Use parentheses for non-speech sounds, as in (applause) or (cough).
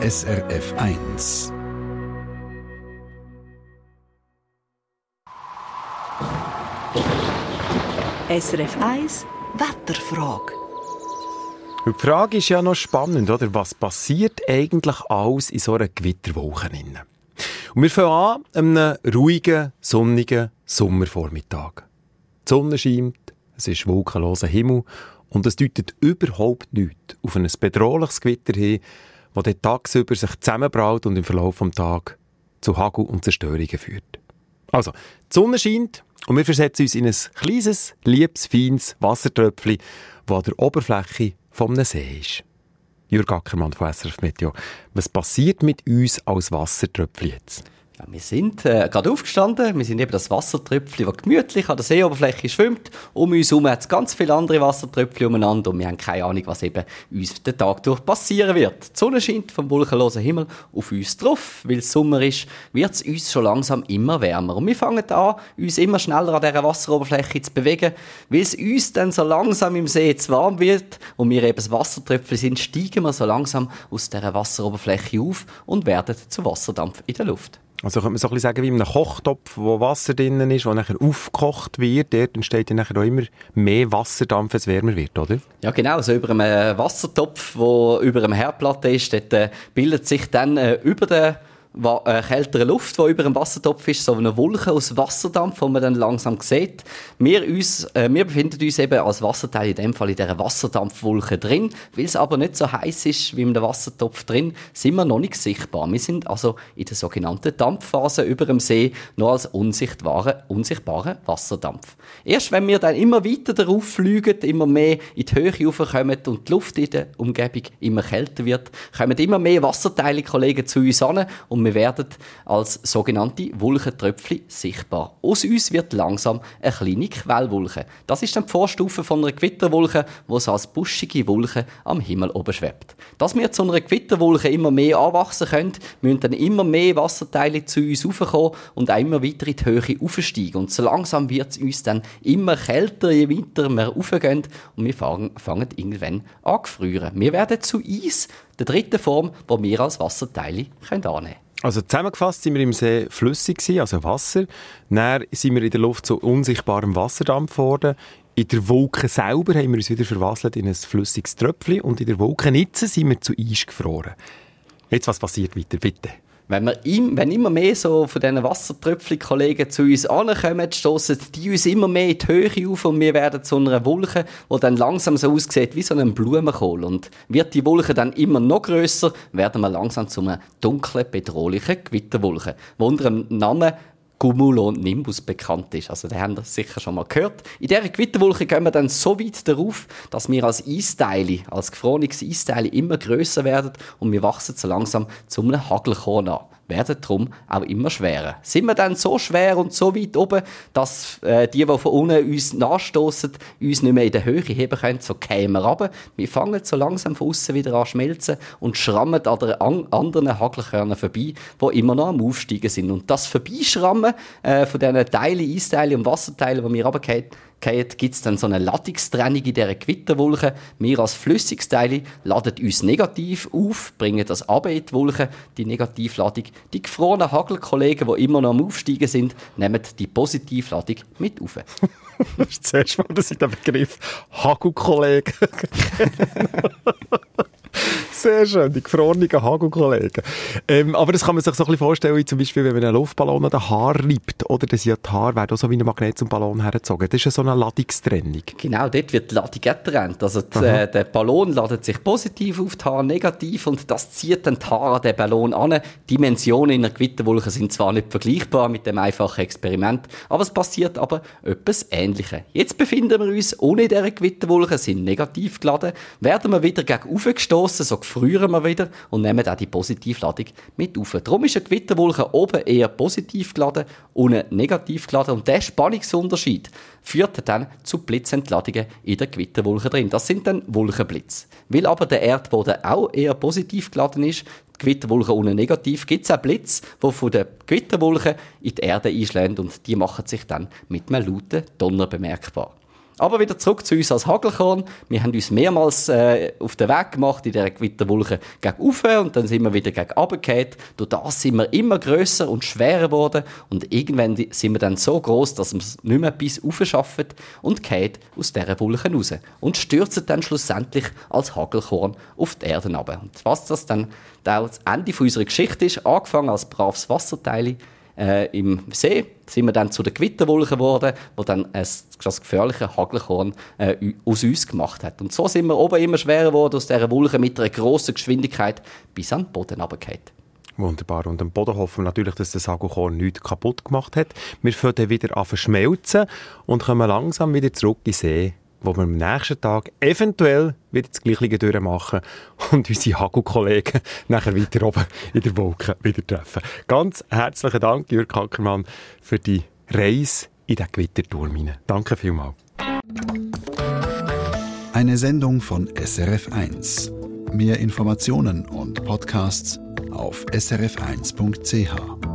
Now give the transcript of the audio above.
SRF 1. SRF 1 Wetterfrage. Die Frage ist ja noch spannend, oder? Was passiert eigentlich alles in so einer Gewitterwoche? Und wir fangen an einem ruhigen, sonnigen Sommervormittag. Die Sonne scheint, es ist wolkenloser Himmel und es deutet überhaupt nichts auf ein bedrohliches Gewitter hin, das dann tagsüber sich zusammenbraut und im Verlauf des Tages zu Hagel und Zerstörungen führt. Also, die Sonne scheint und wir versetzen uns in ein kleines, liebes, feines Wassertröpfchen, das an der Oberfläche vom See ist. Jürg Ackermann von SRF Meteo. Was passiert mit uns als Wassertröpfchen jetzt? Ja, wir sind äh, gerade aufgestanden, wir sind eben das Wassertröpfchen, das gemütlich an der Seeoberfläche schwimmt. Um uns herum hat es ganz viele andere Wassertröpfchen umeinander und wir haben keine Ahnung, was eben uns den Tag durch passieren wird. Die Sonne scheint vom wolkenlosen Himmel auf uns drauf. Weil es Sommer ist, wird es uns schon langsam immer wärmer. Und wir fangen an, uns immer schneller an dieser Wasseroberfläche zu bewegen. Weil es uns dann so langsam im See zu warm wird und wir eben das Wassertröpfchen sind, steigen wir so langsam aus dieser Wasseroberfläche auf und werden zu Wasserdampf in der Luft. Also könnte man so ein bisschen sagen, wie in einem Kochtopf, wo Wasser drin ist, wo nachher aufgekocht wird, dort entsteht dann nachher auch immer mehr Wasserdampf, wenn es wärmer wird, oder? Ja, genau. So über einem Wassertopf, der über einem Herdplatte ist, dort äh, bildet sich dann äh, über den äh, kältere Luft, die über dem Wassertopf ist, so eine Wolke aus Wasserdampf, die man dann langsam sieht. Wir, uns, äh, wir befinden uns eben als Wasserteil in dem Fall in dieser Wasserdampfwolke drin. Weil es aber nicht so heiß ist wie einem Wassertopf drin, sind wir noch nicht sichtbar. Wir sind also in der sogenannten Dampfphase über dem See noch als unsichtbarer unsichtbare Wasserdampf. Erst wenn wir dann immer weiter darauf fliegen, immer mehr in die Höhe raufkommen und die Luft in der Umgebung immer kälter wird, kommen immer mehr Wasserteile, Kollegen, zu uns an und wir werden als sogenannte Wolkentröpfchen sichtbar. Aus uns wird langsam eine kleine Quellwolke. Das ist dann die Vorstufe von einer Gewitterwolke, die so als buschige Wolke am Himmel oben schwebt. Dass wir zu einer Gewitterwolke immer mehr anwachsen können, müssen dann immer mehr Wasserteile zu uns raufkommen und auch immer weiter in die Höhe aufsteigen. Und so langsam wird es uns dann immer kälter, je weiter wir raufgehen und wir fangen, fangen irgendwann an zu frieren. Wir werden zu Eis, der dritten Form, die wir als Wasserteile annehmen können. Also zusammengefasst sind wir im See flüssig gewesen, also Wasser. Dann sind wir in der Luft zu unsichtbarem Wasserdampf geworden. In der Wolke selber haben wir uns wieder verwasselt in ein flüssiges Tröpfchen und in der Wolkennitze sind wir zu Eis gefroren. Jetzt, was passiert weiter, bitte? Wenn, wir im, wenn immer mehr so von diesen Wassertröpfchen-Kollegen zu uns ankommen, stoßen die uns immer mehr in die Höhe auf und wir werden zu einer Wolke, die dann langsam so aussieht wie so ein Blumenkohl. Und wird die Wolke dann immer noch grösser, werden wir langsam zu einer dunklen, bedrohlichen Gewitterwolke, die unter dem Namen Cumulonimbus bekannt ist. Also, den haben das sicher schon mal gehört. In dieser Gewitterwolke gehen wir dann so weit darauf, dass wir als Eisteile, als gefrorenes Eisteile immer größer werden und wir wachsen so langsam zu einem Hagelkorn an werden darum auch immer schwerer. Sind wir dann so schwer und so weit oben, dass äh, die, die von unten uns nachstoßen, uns nicht mehr in der Höhe heben können, so kämen wir runter. Wir fangen so langsam von außen wieder an schmelzen und schrammen an den an anderen Hagelkörnern vorbei, die immer noch am Aufsteigen sind. Und das Vorbeischrammen äh, von diesen Teilen, Eisteilen und Wasserteilen, die wir runtergehen, gibt es dann so eine Ladungstrennung in dieser Gewitterwolke. Wir als Flüssigsteile laden uns negativ auf, bringen das ab in die Wolke, die Negativladung. Die gefrorenen Hagelkollegen, die immer noch am Aufsteigen sind, nehmen die Positivladung mit auf. (laughs) das ist zuerst mal, dass ich den Begriff Hagelkollegen (laughs) Sehr schön, die gefrorenen Hagelkollegen. Ähm, aber das kann man sich so ein bisschen vorstellen, wie zum Beispiel, wenn man einen Luftballon an den Haar reibt, oder? Das ja die Haare werden auch so wie ein Magnet zum Ballon hergezogen. Das ist ja so eine Ladungstrennung. Genau, dort wird die Ladung getrennt. Also die, äh, der Ballon ladet sich positiv auf die Haare, negativ, und das zieht dann die Haare an den Ballon an. Dimensionen in einer Gewitterwolke sind zwar nicht vergleichbar mit dem einfachen Experiment, aber es passiert aber etwas Ähnliches. Jetzt befinden wir uns ohne diese Gewitterwolke, sind negativ geladen, werden wir wieder gegen gestoßen, so gefrieren wir wieder und nehmen auch die Positivladung mit auf. Darum ist eine Gewitterwolke oben eher positiv geladen, unten negativ geladen und der Spannungsunterschied führt dann zu Blitzentladungen in der Gewitterwolke drin. Das sind dann Wolkenblitz. Weil aber der Erdboden auch eher positiv geladen ist, die Gewitterwolke unten negativ, gibt es auch Blitz, die von der Gewitterwolke in die Erde einschlägt und die machen sich dann mit einem lauten Donner bemerkbar. Aber wieder zurück zu uns als Hagelkorn. Wir haben uns mehrmals äh, auf den Weg gemacht in dieser Gewitterwolke gegen Ufe und dann sind wir wieder gegen runtergefallen. Durch das sind wir immer grösser und schwerer geworden und irgendwann sind wir dann so groß, dass wir es nicht mehr bis Ufe schaffen und fallen aus dieser Wolke raus und stürzen dann schlussendlich als Hagelkorn auf die Erde runter. Und was das dann das Ende unserer Geschichte ist, angefangen als braves Wasserteil, äh, im See sind wir dann zu den Gewitterwolken geworden, wo dann das gefährliche Hagelkorn äh, aus uns gemacht hat. Und so sind wir oben immer schwerer geworden aus dieser Wolke mit einer grossen Geschwindigkeit bis an den Boden runtergefallen. Wunderbar. Und am Boden hoffen wir natürlich, dass das Hagelkorn nichts kaputt gemacht hat. Wir fangen wieder an verschmelzen und kommen langsam wieder zurück in den See wo wir am nächsten Tag eventuell wieder das Gleiche durchmachen und unsere Hagelkollegen (laughs) nachher weiter oben in der Wolke wieder treffen. Ganz herzlichen Dank, Jürg Hackermann, für die Reise in den Gewitterturm hinein. Danke vielmals. Eine Sendung von SRF1. Mehr Informationen und Podcasts auf srf1.ch.